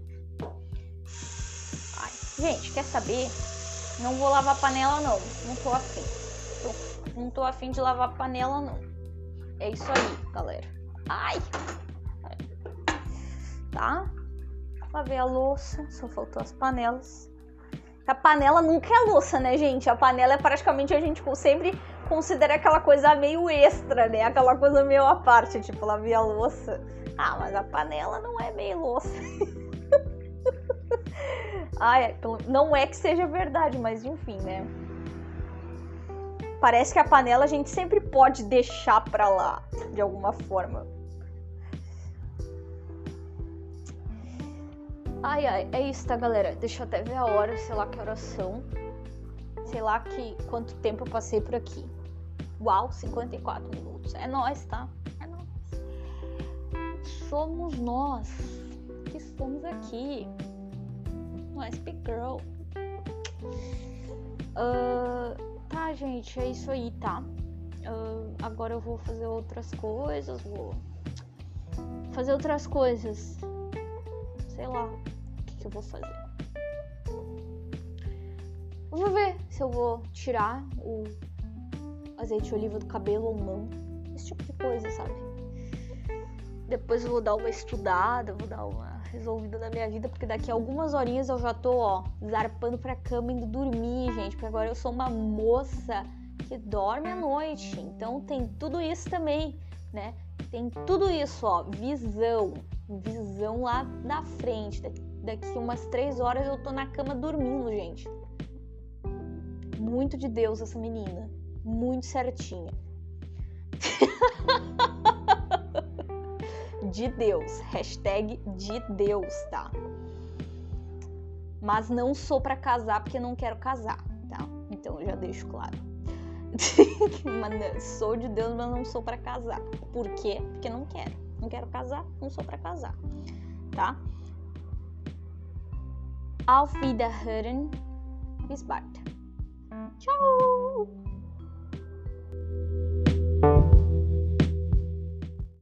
A: Ai, gente, quer saber? Não vou lavar panela não, não tô afim não tô afim de lavar panela, não. É isso aí, galera. Ai! Tá? Lavei a louça, só faltou as panelas. A panela nunca é louça, né, gente? A panela é praticamente a gente sempre considera aquela coisa meio extra, né? Aquela coisa meio à parte, tipo, lavar a louça. Ah, mas a panela não é meio louça. Ai, não é que seja verdade, mas enfim, né? Parece que a panela a gente sempre pode deixar pra lá, de alguma forma. Ai, ai, é isso, tá, galera? Deixa eu até ver a hora, sei lá que horas são. Sei lá que quanto tempo eu passei por aqui. Uau, 54 minutos. É nós, tá? É nós. Somos nós que estamos aqui. Nós, Big Girl. Uh, tá, gente, é isso aí, tá? Uh, agora eu vou fazer outras coisas, vou fazer outras coisas. Sei lá o que, que eu vou fazer. Vou ver se eu vou tirar o azeite de oliva do cabelo ou não. Esse tipo de coisa, sabe? Depois eu vou dar uma estudada, vou dar uma resolvida na minha vida, porque daqui a algumas horinhas eu já tô, ó, zarpando pra cama indo dormir, gente, porque agora eu sou uma moça que dorme à noite. Então tem tudo isso também, né? Tem tudo isso, ó, visão, visão lá na frente. Daqui umas três horas eu tô na cama dormindo, gente. Muito de Deus essa menina muito certinha. de Deus. Hashtag de Deus, tá? Mas não sou para casar porque não quero casar, tá? Então eu já deixo claro. sou de Deus, mas não sou para casar. Por quê? Porque não quero. Não quero casar, não sou para casar, tá? Auf Wiederhören. Bis bald. Tchau! Thank you